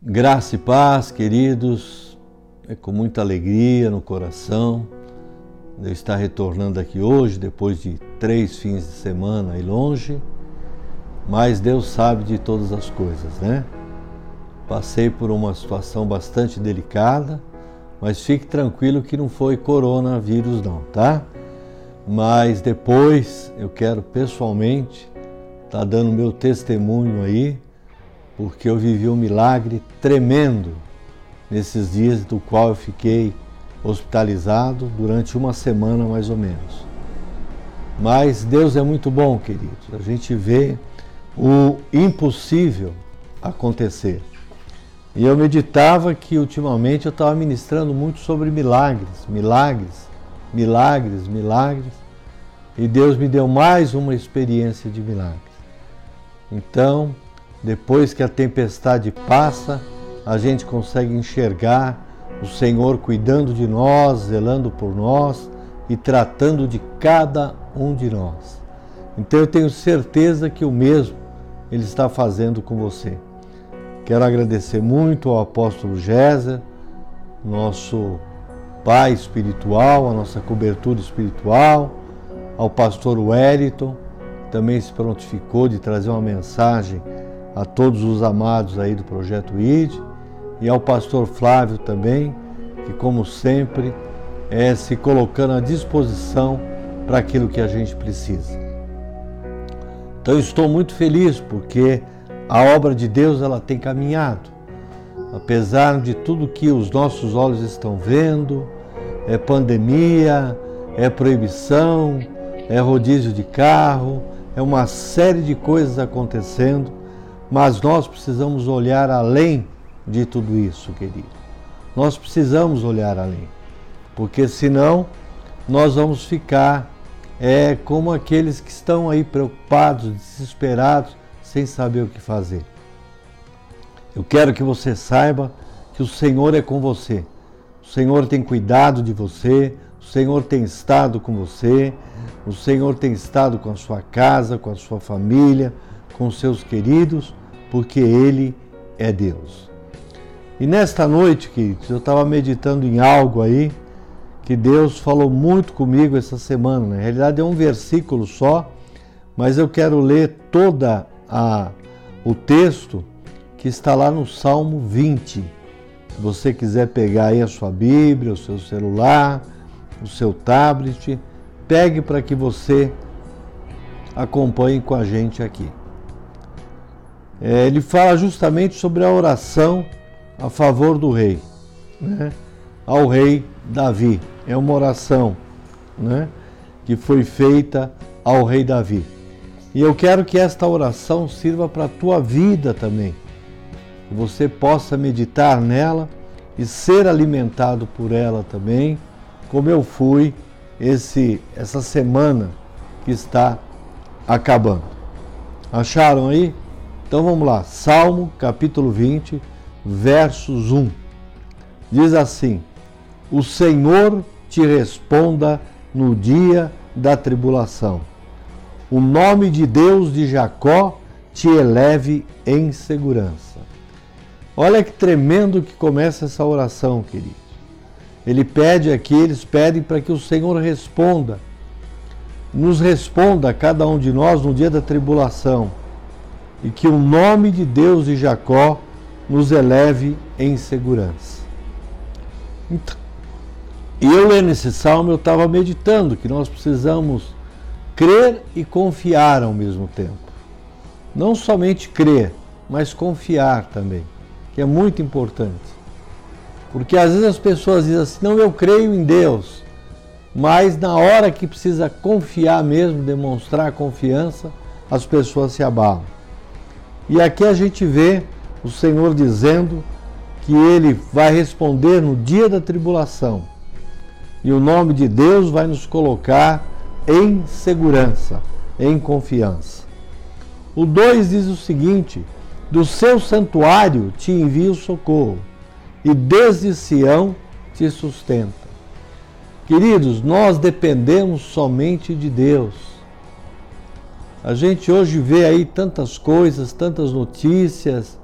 Graça e paz, queridos, é com muita alegria no coração eu estar retornando aqui hoje, depois de três fins de semana aí longe, mas Deus sabe de todas as coisas, né? Passei por uma situação bastante delicada, mas fique tranquilo que não foi coronavírus, não, tá? Mas depois eu quero pessoalmente estar tá dando meu testemunho aí porque eu vivi um milagre tremendo nesses dias do qual eu fiquei hospitalizado durante uma semana mais ou menos. Mas Deus é muito bom, queridos. A gente vê o impossível acontecer. E eu meditava que ultimamente eu estava ministrando muito sobre milagres, milagres, milagres, milagres. E Deus me deu mais uma experiência de milagres. Então, depois que a tempestade passa, a gente consegue enxergar o Senhor cuidando de nós, zelando por nós e tratando de cada um de nós. Então eu tenho certeza que o mesmo Ele está fazendo com você. Quero agradecer muito ao apóstolo Géser, nosso pai espiritual, a nossa cobertura espiritual, ao pastor Wellington, que também se prontificou de trazer uma mensagem a todos os amados aí do projeto ID e ao pastor Flávio também, que como sempre é se colocando à disposição para aquilo que a gente precisa. Então estou muito feliz porque a obra de Deus ela tem caminhado. Apesar de tudo que os nossos olhos estão vendo, é pandemia, é proibição, é rodízio de carro, é uma série de coisas acontecendo, mas nós precisamos olhar além de tudo isso, querido. Nós precisamos olhar além, porque senão nós vamos ficar é, como aqueles que estão aí preocupados, desesperados, sem saber o que fazer. Eu quero que você saiba que o Senhor é com você. O Senhor tem cuidado de você, o Senhor tem estado com você, o Senhor tem estado com a sua casa, com a sua família, com seus queridos porque Ele é Deus. E nesta noite, queridos, eu estava meditando em algo aí que Deus falou muito comigo essa semana. Na realidade é um versículo só, mas eu quero ler toda o texto que está lá no Salmo 20. Se você quiser pegar aí a sua Bíblia, o seu celular, o seu tablet, pegue para que você acompanhe com a gente aqui é, ele fala justamente sobre a oração a favor do rei, né? ao rei Davi. É uma oração né? que foi feita ao rei Davi. E eu quero que esta oração sirva para a tua vida também. Que você possa meditar nela e ser alimentado por ela também, como eu fui esse essa semana que está acabando. Acharam aí? Então vamos lá, Salmo capítulo 20, versos 1. Diz assim: O Senhor te responda no dia da tribulação. O nome de Deus de Jacó te eleve em segurança. Olha que tremendo que começa essa oração, queridos. Ele pede aqui, eles pedem para que o Senhor responda, nos responda cada um de nós no dia da tribulação e que o nome de Deus de Jacó nos eleve em segurança. Então, eu lendo esse salmo, eu estava meditando que nós precisamos crer e confiar ao mesmo tempo. Não somente crer, mas confiar também, que é muito importante. Porque às vezes as pessoas dizem assim: não, eu creio em Deus, mas na hora que precisa confiar mesmo, demonstrar confiança, as pessoas se abalam. E aqui a gente vê o Senhor dizendo que ele vai responder no dia da tribulação. E o nome de Deus vai nos colocar em segurança, em confiança. O 2 diz o seguinte: Do seu santuário te envio socorro, e desde Sião te sustenta. Queridos, nós dependemos somente de Deus. A gente hoje vê aí tantas coisas, tantas notícias,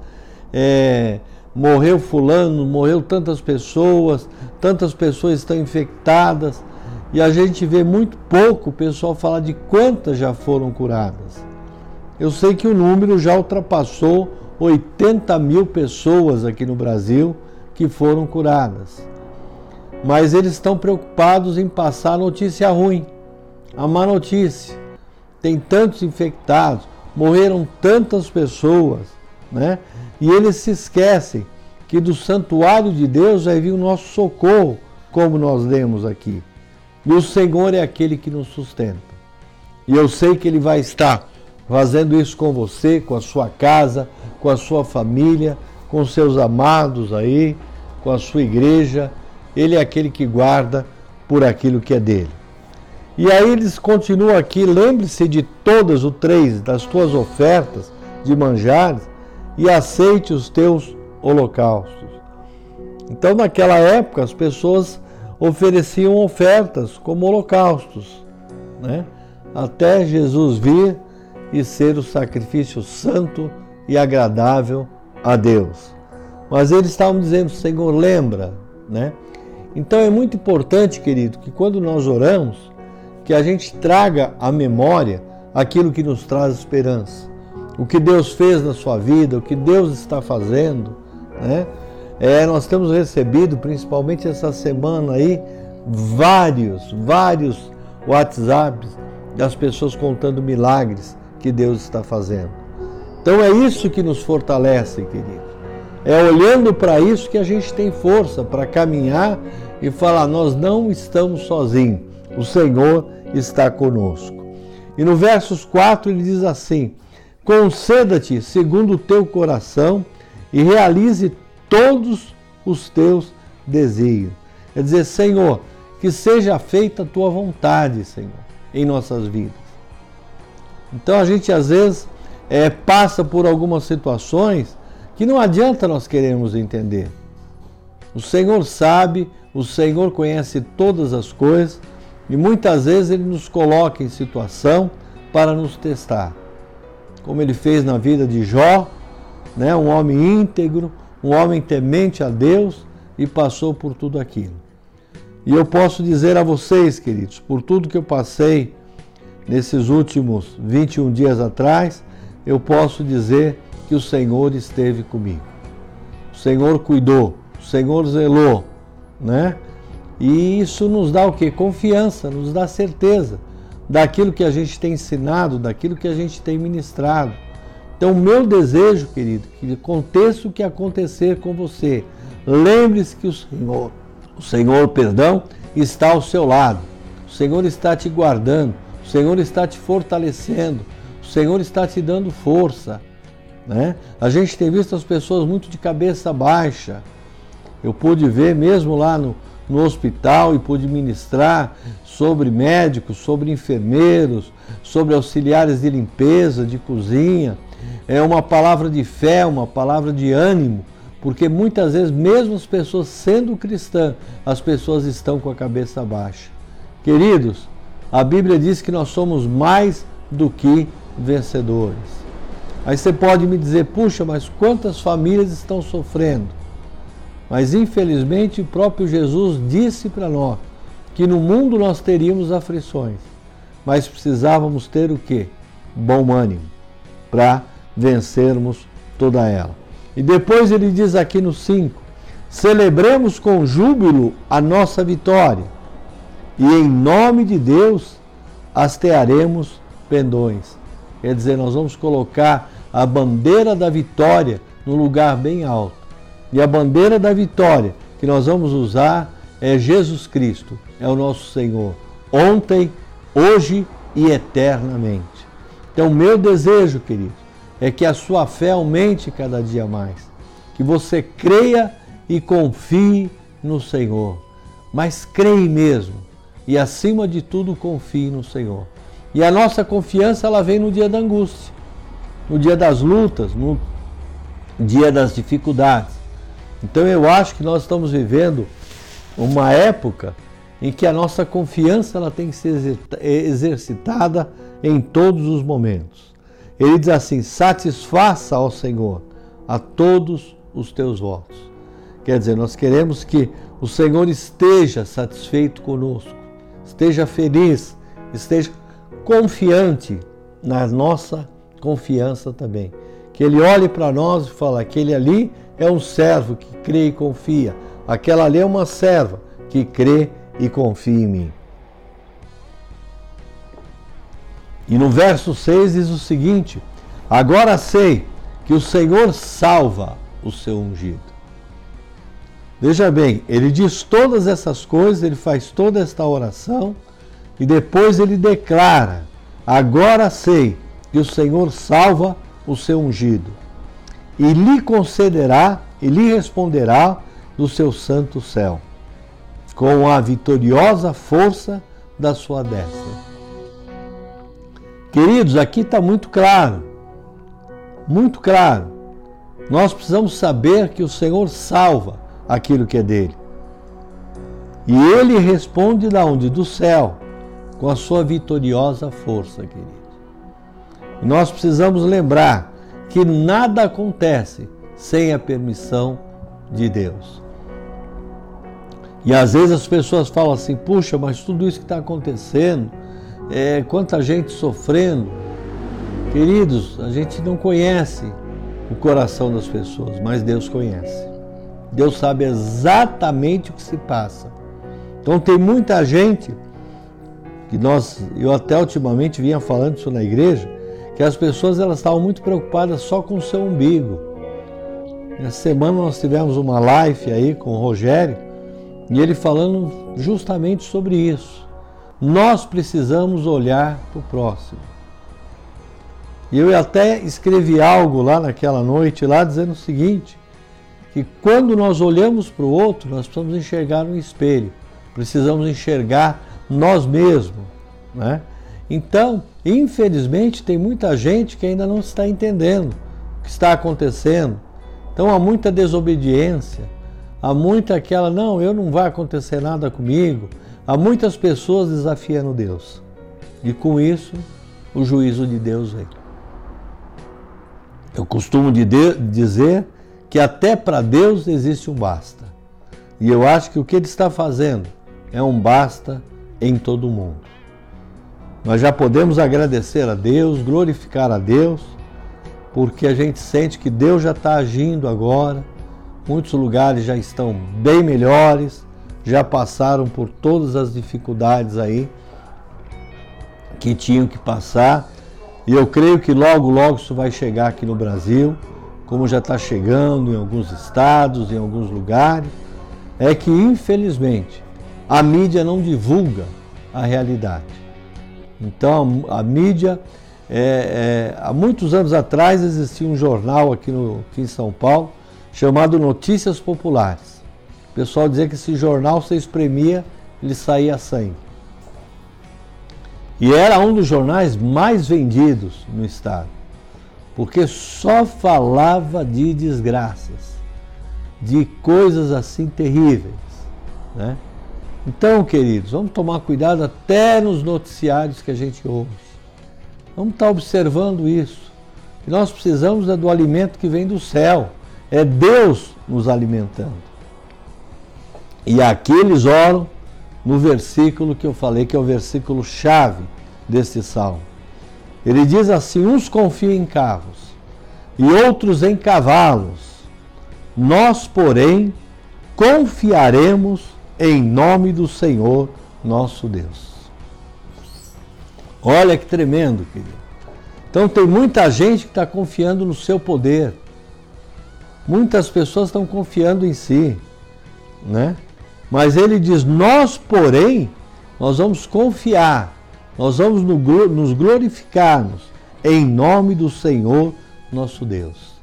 é, morreu fulano, morreu tantas pessoas, tantas pessoas estão infectadas, e a gente vê muito pouco o pessoal falar de quantas já foram curadas. Eu sei que o número já ultrapassou 80 mil pessoas aqui no Brasil que foram curadas. Mas eles estão preocupados em passar a notícia ruim, a má notícia. Tem tantos infectados, morreram tantas pessoas, né? E eles se esquecem que do santuário de Deus vai vir o nosso socorro, como nós lemos aqui. E o Senhor é aquele que nos sustenta. E eu sei que Ele vai estar fazendo isso com você, com a sua casa, com a sua família, com seus amados aí, com a sua igreja. Ele é aquele que guarda por aquilo que é dele. E aí eles continuam aqui, lembre-se de todas o três das tuas ofertas de manjares e aceite os teus holocaustos. Então, naquela época, as pessoas ofereciam ofertas como holocaustos, né? até Jesus vir e ser o sacrifício santo e agradável a Deus. Mas eles estavam dizendo, Senhor, lembra, né? Então é muito importante, querido, que quando nós oramos, que a gente traga à memória aquilo que nos traz esperança. O que Deus fez na sua vida, o que Deus está fazendo, né? É, nós temos recebido, principalmente essa semana aí, vários, vários WhatsApps das pessoas contando milagres que Deus está fazendo. Então é isso que nos fortalece, querido. É olhando para isso que a gente tem força para caminhar e falar: nós não estamos sozinhos, o Senhor está conosco. E no versos 4 ele diz assim: Conceda-te segundo o teu coração e realize todos os teus desejos. Quer dizer, Senhor, que seja feita a tua vontade, Senhor, em nossas vidas. Então a gente às vezes é, passa por algumas situações que não adianta nós queremos entender. O Senhor sabe, o Senhor conhece todas as coisas e muitas vezes Ele nos coloca em situação para nos testar. Como Ele fez na vida de Jó, né, um homem íntegro, um homem temente a Deus e passou por tudo aquilo. E eu posso dizer a vocês, queridos, por tudo que eu passei nesses últimos 21 dias atrás, eu posso dizer que o Senhor esteve comigo. O Senhor cuidou, o Senhor zelou, né? E isso nos dá o que? Confiança, nos dá certeza daquilo que a gente tem ensinado, daquilo que a gente tem ministrado. Então, meu desejo, querido, que aconteça o que acontecer com você, lembre-se que o Senhor, o Senhor, perdão, está ao seu lado. O Senhor está te guardando, o Senhor está te fortalecendo, o Senhor está te dando força. Né? A gente tem visto as pessoas muito de cabeça baixa. Eu pude ver mesmo lá no, no hospital e pude ministrar sobre médicos, sobre enfermeiros, sobre auxiliares de limpeza, de cozinha é uma palavra de fé, uma palavra de ânimo, porque muitas vezes, mesmo as pessoas sendo cristãs, as pessoas estão com a cabeça baixa. Queridos, a Bíblia diz que nós somos mais do que vencedores. Aí você pode me dizer, puxa, mas quantas famílias estão sofrendo? Mas infelizmente o próprio Jesus disse para nós que no mundo nós teríamos aflições, mas precisávamos ter o que? Bom ânimo para vencermos toda ela. E depois ele diz aqui no 5: celebremos com júbilo a nossa vitória, e em nome de Deus hastearemos pendões. Quer dizer, nós vamos colocar a bandeira da vitória no lugar bem alto. E a bandeira da vitória que nós vamos usar é Jesus Cristo, é o nosso Senhor, ontem, hoje e eternamente. Então, meu desejo, querido, é que a sua fé aumente cada dia mais. Que você creia e confie no Senhor. Mas creia mesmo. E acima de tudo, confie no Senhor. E a nossa confiança ela vem no dia da angústia, no dia das lutas, no dia das dificuldades. Então eu acho que nós estamos vivendo uma época em que a nossa confiança ela tem que ser exercitada em todos os momentos. Ele diz assim: satisfaça ao Senhor a todos os teus votos. Quer dizer, nós queremos que o Senhor esteja satisfeito conosco, esteja feliz, esteja confiante na nossa confiança também. Que Ele olhe para nós e fale: aquele ali é um servo que crê e confia, aquela ali é uma serva que crê e confia em mim. E no verso 6 diz o seguinte: Agora sei que o Senhor salva o seu ungido. Veja bem, ele diz todas essas coisas, ele faz toda esta oração e depois ele declara: Agora sei que o Senhor salva o seu ungido e lhe concederá e lhe responderá do seu santo céu, com a vitoriosa força da sua destra. Queridos, aqui está muito claro, muito claro. Nós precisamos saber que o Senhor salva aquilo que é dele. E ele responde da onde? Do céu, com a sua vitoriosa força, queridos. Nós precisamos lembrar que nada acontece sem a permissão de Deus. E às vezes as pessoas falam assim: puxa, mas tudo isso que está acontecendo, é, quanta gente sofrendo. Queridos, a gente não conhece o coração das pessoas, mas Deus conhece. Deus sabe exatamente o que se passa. Então tem muita gente que nós, eu até ultimamente vinha falando isso na igreja, que as pessoas elas estavam muito preocupadas só com o seu umbigo. Essa semana nós tivemos uma live aí com o Rogério e ele falando justamente sobre isso. Nós precisamos olhar para o próximo. E eu até escrevi algo lá naquela noite, lá dizendo o seguinte: que quando nós olhamos para o outro, nós precisamos enxergar no espelho, precisamos enxergar nós mesmos. Né? Então, infelizmente, tem muita gente que ainda não está entendendo o que está acontecendo. Então, há muita desobediência, há muita aquela, não, eu não vai acontecer nada comigo. Há muitas pessoas desafiando Deus. E com isso, o juízo de Deus vem. Eu costumo de dizer que até para Deus existe um basta. E eu acho que o que ele está fazendo é um basta em todo mundo. Nós já podemos agradecer a Deus, glorificar a Deus, porque a gente sente que Deus já está agindo agora. Muitos lugares já estão bem melhores, já passaram por todas as dificuldades aí que tinham que passar. E eu creio que logo, logo isso vai chegar aqui no Brasil como já está chegando em alguns estados, em alguns lugares, é que infelizmente a mídia não divulga a realidade. Então a, mídia, é, é, há muitos anos atrás existia um jornal aqui, no, aqui em São Paulo chamado Notícias Populares. O pessoal dizia que esse jornal se espremia, ele saía sangue. E era um dos jornais mais vendidos no estado porque só falava de desgraças, de coisas assim terríveis. Né? Então, queridos, vamos tomar cuidado até nos noticiários que a gente ouve. Vamos estar observando isso. E nós precisamos é do alimento que vem do céu. É Deus nos alimentando. E aqui eles oram no versículo que eu falei, que é o versículo chave desse salmo. Ele diz assim: uns confiam em carros e outros em cavalos. Nós, porém, confiaremos em nome do Senhor nosso Deus. Olha que tremendo, querido. Então tem muita gente que está confiando no seu poder. Muitas pessoas estão confiando em si, né? Mas ele diz: nós, porém, nós vamos confiar nós vamos nos glorificarmos em nome do Senhor nosso Deus.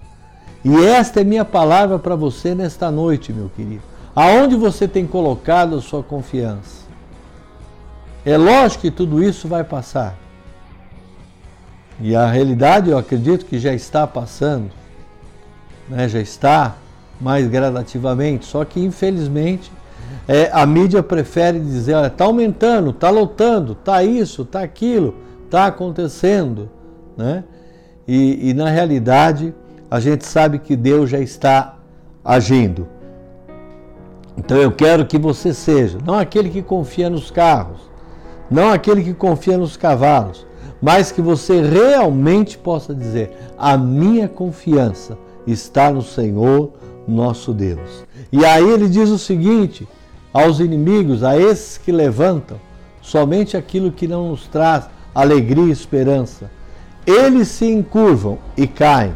E esta é minha palavra para você nesta noite, meu querido. Aonde você tem colocado a sua confiança? É lógico que tudo isso vai passar. E a realidade eu acredito que já está passando, né? já está mais gradativamente, só que infelizmente é, a mídia prefere dizer, olha, está aumentando, está lotando, está isso, está aquilo, está acontecendo. Né? E, e na realidade, a gente sabe que Deus já está agindo. Então eu quero que você seja, não aquele que confia nos carros, não aquele que confia nos cavalos, mas que você realmente possa dizer: a minha confiança está no Senhor nosso Deus. E aí ele diz o seguinte aos inimigos, a esses que levantam somente aquilo que não nos traz alegria e esperança. Eles se encurvam e caem.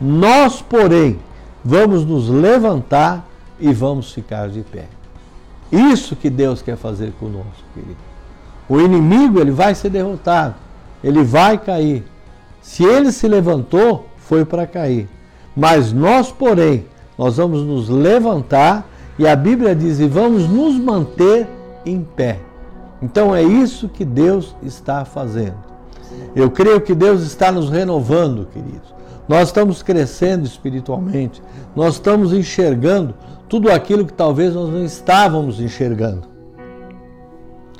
Nós, porém, vamos nos levantar e vamos ficar de pé. Isso que Deus quer fazer conosco, querido. O inimigo ele vai ser derrotado, ele vai cair. Se ele se levantou, foi para cair. Mas nós, porém, nós vamos nos levantar e a Bíblia diz: e vamos nos manter em pé. Então é isso que Deus está fazendo. Eu creio que Deus está nos renovando, queridos. Nós estamos crescendo espiritualmente, nós estamos enxergando tudo aquilo que talvez nós não estávamos enxergando.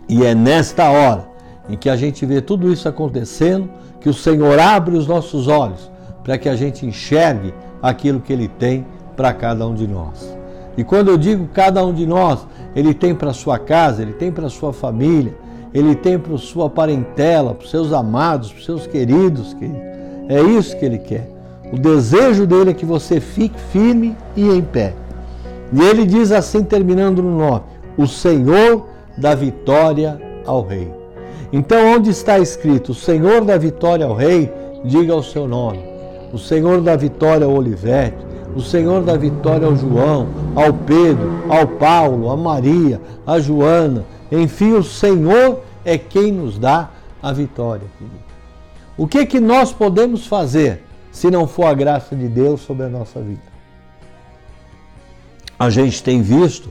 E é nesta hora em que a gente vê tudo isso acontecendo que o Senhor abre os nossos olhos para que a gente enxergue aquilo que Ele tem para cada um de nós. E quando eu digo cada um de nós, Ele tem para sua casa, Ele tem para sua família, Ele tem para sua parentela, para os seus amados, para os seus queridos, queridos. É isso que Ele quer. O desejo dele é que você fique firme e em pé. E ele diz assim, terminando no 9: O Senhor dá vitória ao Rei. Então, onde está escrito o Senhor dá vitória ao Rei, diga o seu nome. O Senhor dá vitória ao Olivete, o Senhor dá vitória ao João, ao Pedro, ao Paulo, a Maria, a Joana. Enfim, o Senhor é quem nos dá a vitória. O que que nós podemos fazer se não for a graça de Deus sobre a nossa vida. A gente tem visto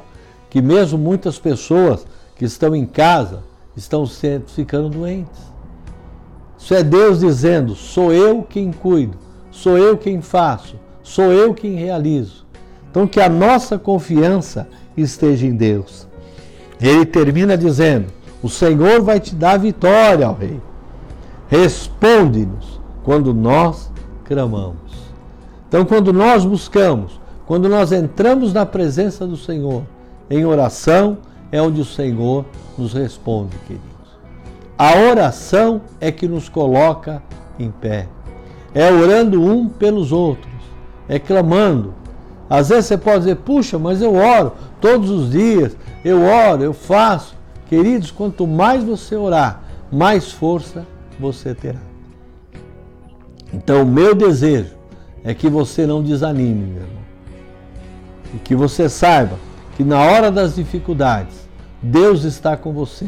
que mesmo muitas pessoas que estão em casa estão ficando doentes. Isso é Deus dizendo: sou eu quem cuido, sou eu quem faço, sou eu quem realizo. Então que a nossa confiança esteja em Deus. Ele termina dizendo: O Senhor vai te dar vitória, ó Rei. Responde-nos quando nós clamamos. Então, quando nós buscamos, quando nós entramos na presença do Senhor em oração, é onde o Senhor nos responde, queridos. A oração é que nos coloca em pé. É orando um pelos outros, é clamando. Às vezes você pode dizer, puxa, mas eu oro todos os dias, eu oro, eu faço. Queridos, quanto mais você orar, mais força você terá. Então, o meu desejo é que você não desanime, meu irmão. E que você saiba que na hora das dificuldades, Deus está com você.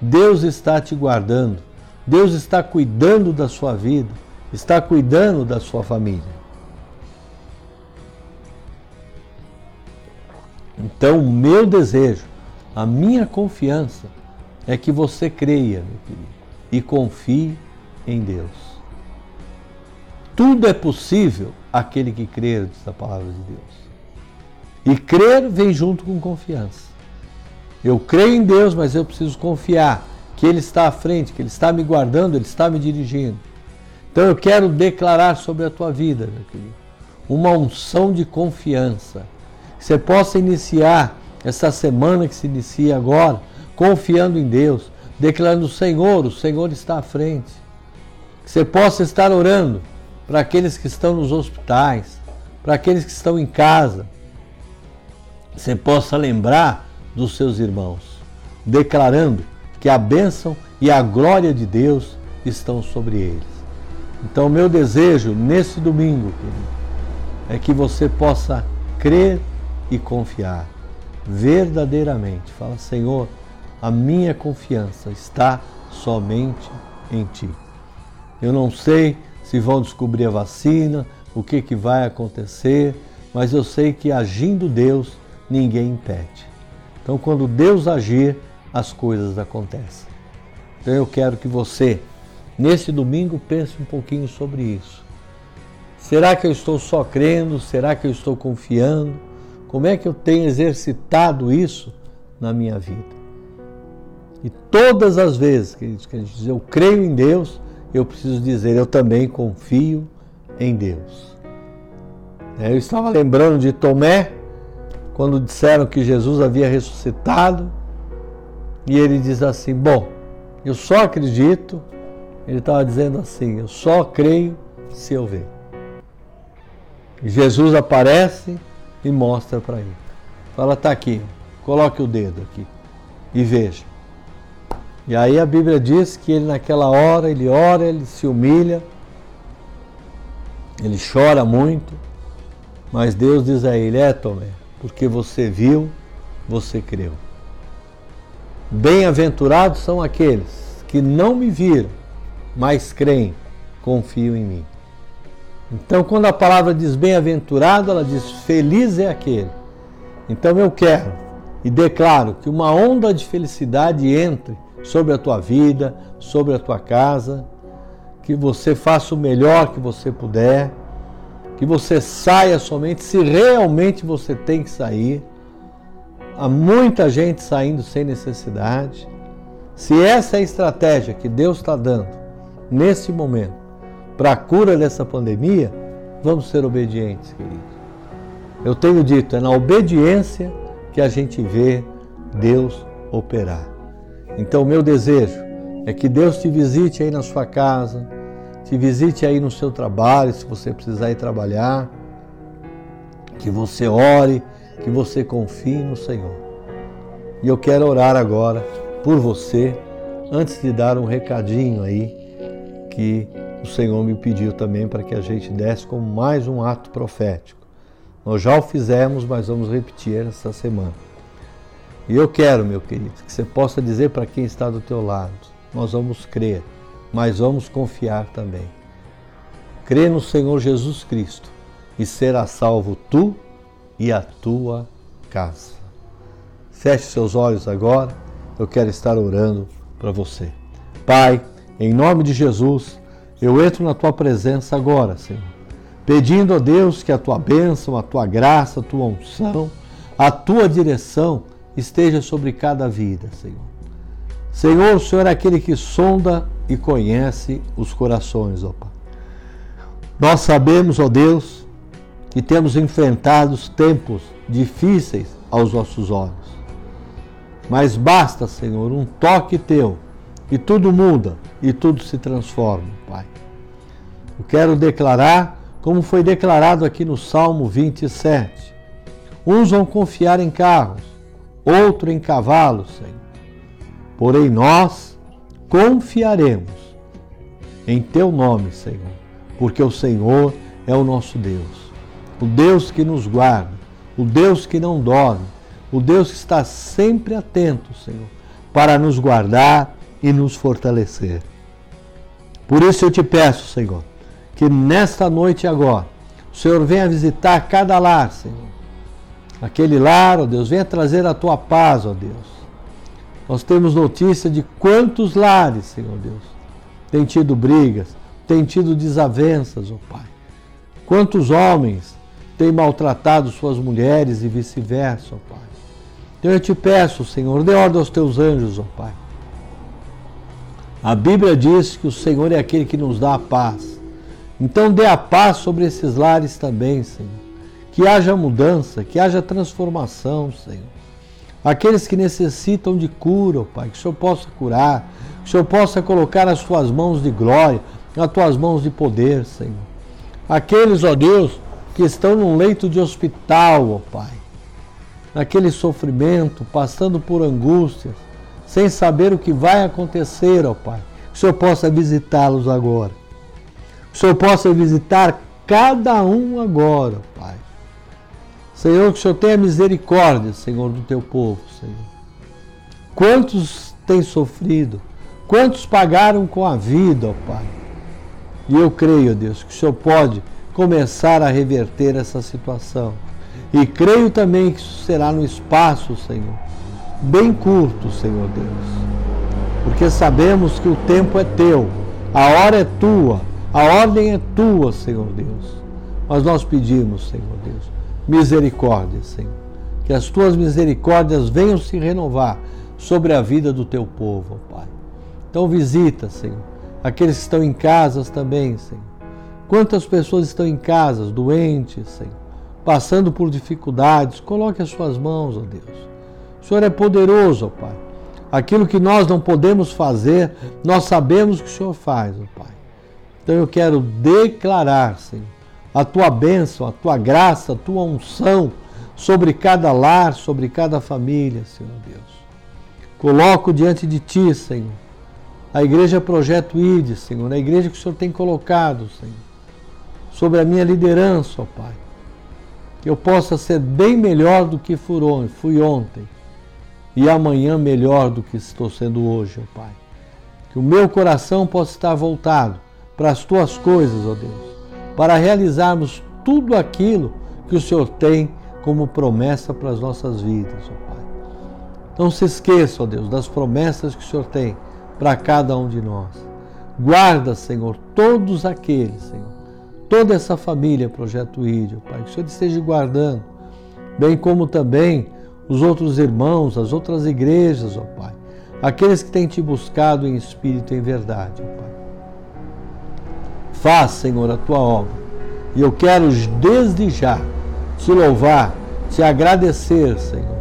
Deus está te guardando. Deus está cuidando da sua vida, está cuidando da sua família. Então, o meu desejo, a minha confiança é que você creia, meu querido, e confie em Deus. Tudo é possível aquele que crer, diz a palavra de Deus. E crer vem junto com confiança. Eu creio em Deus, mas eu preciso confiar que Ele está à frente, que Ele está me guardando, Ele está me dirigindo. Então eu quero declarar sobre a tua vida, meu querido, uma unção de confiança. Que você possa iniciar essa semana que se inicia agora, confiando em Deus, declarando: Senhor, o Senhor está à frente. Que você possa estar orando para aqueles que estão nos hospitais, para aqueles que estão em casa. Você possa lembrar dos seus irmãos, declarando que a bênção e a glória de Deus estão sobre eles. Então, meu desejo nesse domingo, querido, é que você possa crer e confiar verdadeiramente. Fala, Senhor, a minha confiança está somente em Ti. Eu não sei se vão descobrir a vacina, o que, que vai acontecer, mas eu sei que agindo Deus, ninguém impede. Então, quando Deus agir, as coisas acontecem. Então, eu quero que você, nesse domingo, pense um pouquinho sobre isso. Será que eu estou só crendo? Será que eu estou confiando? Como é que eu tenho exercitado isso na minha vida? E todas as vezes que a gente diz eu creio em Deus, eu preciso dizer, eu também confio em Deus. É, eu estava lembrando de Tomé, quando disseram que Jesus havia ressuscitado, e ele diz assim: Bom, eu só acredito, ele estava dizendo assim: Eu só creio se eu ver. Jesus aparece e mostra para ele. Fala, tá aqui, coloque o dedo aqui e veja. E aí a Bíblia diz que ele naquela hora, ele ora, ele se humilha, ele chora muito, mas Deus diz a ele: É, Tomé, porque você viu, você creu. Bem-aventurados são aqueles que não me viram, mas creem, confiam em mim. Então, quando a palavra diz bem-aventurado, ela diz feliz é aquele. Então, eu quero e declaro que uma onda de felicidade entre sobre a tua vida, sobre a tua casa, que você faça o melhor que você puder, que você saia somente se realmente você tem que sair. Há muita gente saindo sem necessidade. Se essa é a estratégia que Deus está dando nesse momento para a cura dessa pandemia, vamos ser obedientes, queridos. Eu tenho dito, é na obediência que a gente vê Deus operar. Então, o meu desejo é que Deus te visite aí na sua casa, te visite aí no seu trabalho, se você precisar ir trabalhar, que você ore, que você confie no Senhor. E eu quero orar agora por você, antes de dar um recadinho aí que o Senhor me pediu também para que a gente desse como mais um ato profético. Nós já o fizemos, mas vamos repetir essa semana. E eu quero, meu querido, que você possa dizer para quem está do teu lado: nós vamos crer, mas vamos confiar também. Crê no Senhor Jesus Cristo e será salvo tu e a tua casa. Feche seus olhos agora, eu quero estar orando para você. Pai, em nome de Jesus, eu entro na tua presença agora, Senhor, pedindo a Deus que a tua bênção, a tua graça, a tua unção, a tua direção esteja sobre cada vida, Senhor. Senhor, o Senhor é aquele que sonda e conhece os corações, ó Pai. Nós sabemos, ó Deus, que temos enfrentado tempos difíceis aos nossos olhos. Mas basta, Senhor, um toque teu e tudo muda e tudo se transforma, Pai. Eu quero declarar, como foi declarado aqui no Salmo 27. Uns vão confiar em carros, outro em cavalos, Senhor. Porém, nós confiaremos em Teu nome, Senhor, porque o Senhor é o nosso Deus, o Deus que nos guarda, o Deus que não dorme, o Deus que está sempre atento, Senhor, para nos guardar e nos fortalecer. Por isso eu te peço, Senhor, que nesta noite agora, o Senhor venha visitar cada lar, Senhor aquele lar, ó Deus, venha trazer a tua paz, ó Deus. Nós temos notícia de quantos lares, Senhor Deus, tem tido brigas, tem tido desavenças, ó Pai. Quantos homens têm maltratado suas mulheres e vice-versa, ó Pai. Então eu te peço, Senhor, dê ordem aos teus anjos, ó Pai. A Bíblia diz que o Senhor é aquele que nos dá a paz. Então dê a paz sobre esses lares também, Senhor que haja mudança, que haja transformação, Senhor. Aqueles que necessitam de cura, Pai, que o Senhor possa curar, que o Senhor possa colocar as tuas mãos de glória, as tuas mãos de poder, Senhor. Aqueles, ó Deus, que estão num leito de hospital, ó Pai, naquele sofrimento, passando por angústias, sem saber o que vai acontecer, ó Pai, que o Senhor possa visitá-los agora. Que o Senhor possa visitar cada um agora, Pai Senhor, que o Senhor tenha misericórdia, Senhor, do teu povo, Senhor. Quantos têm sofrido? Quantos pagaram com a vida, ó Pai? E eu creio, Deus, que o Senhor pode começar a reverter essa situação. E creio também que isso será no espaço, Senhor, bem curto, Senhor Deus. Porque sabemos que o tempo é teu, a hora é tua, a ordem é tua, Senhor Deus. Mas nós pedimos, Senhor Deus, misericórdia, Senhor. Que as tuas misericórdias venham se renovar sobre a vida do teu povo, Pai. Então visita, Senhor, aqueles que estão em casas também, Senhor. Quantas pessoas estão em casas, doentes, Senhor, passando por dificuldades, coloque as suas mãos, ó Deus. O Senhor é poderoso, ó Pai. Aquilo que nós não podemos fazer, nós sabemos que o Senhor faz, ó Pai. Então eu quero declarar, Senhor, a tua bênção, a tua graça, a tua unção sobre cada lar, sobre cada família, Senhor Deus. Coloco diante de ti, Senhor, a igreja Projeto ID, Senhor, a igreja que o Senhor tem colocado, Senhor, sobre a minha liderança, ó Pai. Que eu possa ser bem melhor do que fui ontem e amanhã melhor do que estou sendo hoje, ó Pai. Que o meu coração possa estar voltado para as tuas coisas, ó Deus, para realizarmos tudo aquilo que o Senhor tem como promessa para as nossas vidas, ó Pai. Não se esqueça, ó Deus, das promessas que o Senhor tem para cada um de nós. Guarda, Senhor, todos aqueles, Senhor, toda essa família Projeto Ídio, Pai, que o Senhor esteja guardando, bem como também os outros irmãos, as outras igrejas, ó Pai, aqueles que têm te buscado em espírito e em verdade, ó Pai. Faz, Senhor, a tua obra. E eu quero desde já te louvar, te agradecer, Senhor,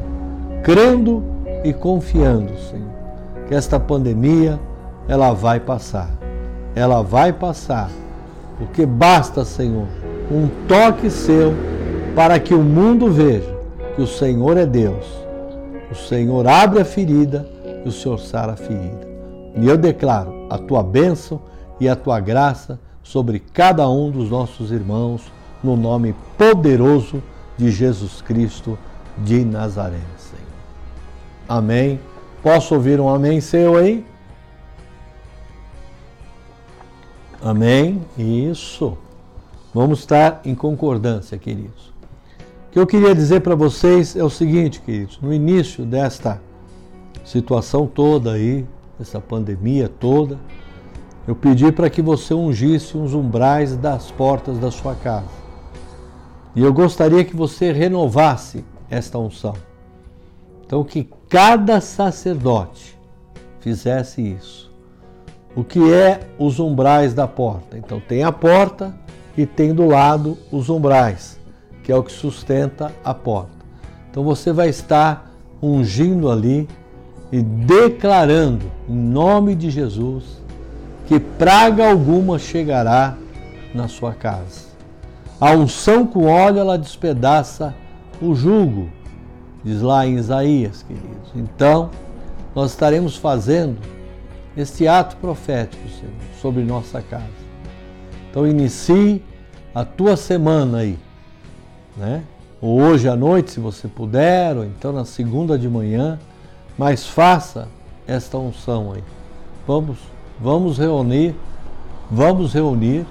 crendo e confiando, Senhor, que esta pandemia ela vai passar. Ela vai passar, porque basta, Senhor, um toque seu para que o mundo veja que o Senhor é Deus. O Senhor abre a ferida e o Senhor sara a ferida. E eu declaro a tua bênção e a tua graça sobre cada um dos nossos irmãos, no nome poderoso de Jesus Cristo de Nazaré, Senhor. Amém. Posso ouvir um amém seu aí? Amém. Isso. Vamos estar em concordância, queridos. O que eu queria dizer para vocês é o seguinte, queridos. No início desta situação toda aí, essa pandemia toda, eu pedi para que você ungisse os umbrais das portas da sua casa. E eu gostaria que você renovasse esta unção. Então, que cada sacerdote fizesse isso. O que é os umbrais da porta? Então, tem a porta e tem do lado os umbrais, que é o que sustenta a porta. Então, você vai estar ungindo ali e declarando, em nome de Jesus, que praga alguma chegará na sua casa. A unção com óleo, ela despedaça o jugo, diz lá em Isaías, queridos. Então, nós estaremos fazendo este ato profético, Senhor, sobre nossa casa. Então, inicie a tua semana aí, né? Ou hoje à noite, se você puder, ou então na segunda de manhã, mas faça esta unção aí. Vamos, vamos reunir, vamos reunir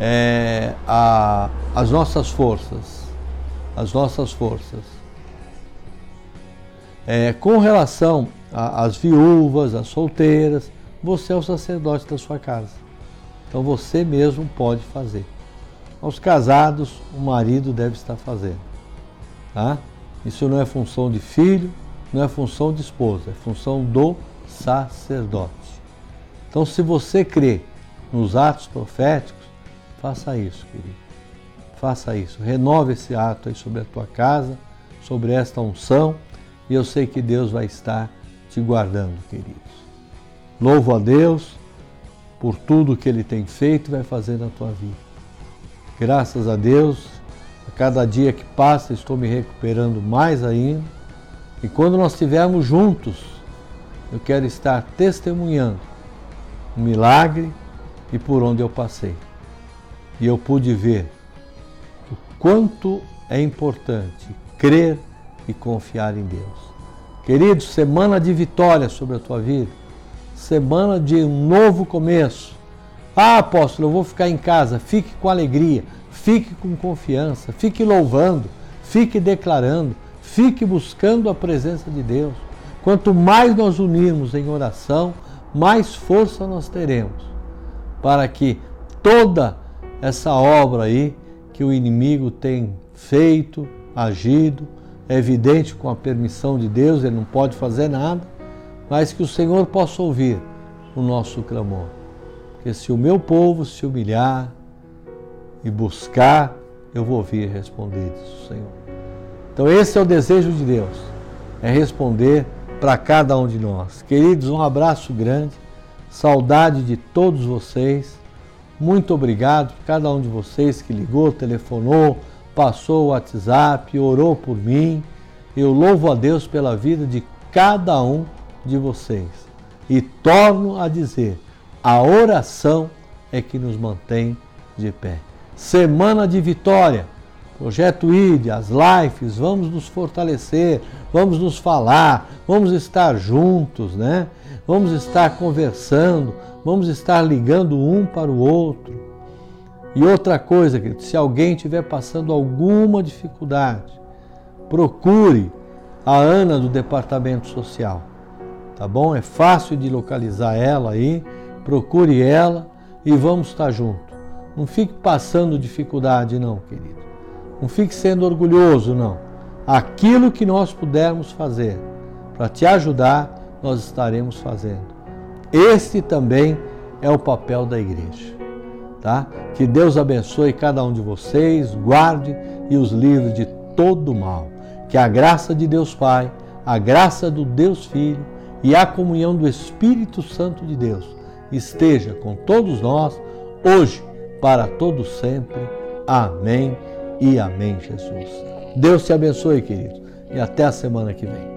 é, a, as nossas forças, as nossas forças. É, com relação às viúvas, às solteiras, você é o sacerdote da sua casa. Então você mesmo pode fazer. Aos casados, o marido deve estar fazendo. Tá? Isso não é função de filho, não é função de esposa, é função do sacerdote. Então, se você crê nos atos proféticos, Faça isso, querido. Faça isso. Renove esse ato aí sobre a tua casa, sobre esta unção, e eu sei que Deus vai estar te guardando, queridos. Louvo a Deus por tudo que Ele tem feito e vai fazer na tua vida. Graças a Deus, a cada dia que passa estou me recuperando mais ainda. E quando nós estivermos juntos, eu quero estar testemunhando o milagre e por onde eu passei e eu pude ver o quanto é importante crer e confiar em Deus. Queridos, semana de vitória sobre a tua vida, semana de um novo começo. Ah, apóstolo, eu vou ficar em casa. Fique com alegria, fique com confiança, fique louvando, fique declarando, fique buscando a presença de Deus. Quanto mais nós unirmos em oração, mais força nós teremos para que toda essa obra aí que o inimigo tem feito, agido, é evidente com a permissão de Deus, ele não pode fazer nada, mas que o Senhor possa ouvir o nosso clamor. Porque se o meu povo se humilhar e buscar eu vou ouvir responder, diz Senhor. Então, esse é o desejo de Deus, é responder para cada um de nós. Queridos, um abraço grande, saudade de todos vocês. Muito obrigado por cada um de vocês que ligou, telefonou, passou o WhatsApp, orou por mim. Eu louvo a Deus pela vida de cada um de vocês. E torno a dizer: a oração é que nos mantém de pé. Semana de vitória. Projeto ID, as lives, vamos nos fortalecer, vamos nos falar, vamos estar juntos, né? Vamos estar conversando, vamos estar ligando um para o outro. E outra coisa, querido, se alguém estiver passando alguma dificuldade, procure a Ana do Departamento Social, tá bom? É fácil de localizar ela aí, procure ela e vamos estar juntos. Não fique passando dificuldade, não, querido. Não fique sendo orgulhoso, não. Aquilo que nós pudermos fazer para te ajudar, nós estaremos fazendo. Este também é o papel da igreja. Tá? Que Deus abençoe cada um de vocês, guarde e os livre de todo mal. Que a graça de Deus Pai, a graça do Deus Filho e a comunhão do Espírito Santo de Deus esteja com todos nós, hoje, para todos sempre. Amém e amém, Jesus. Deus te abençoe, querido, e até a semana que vem.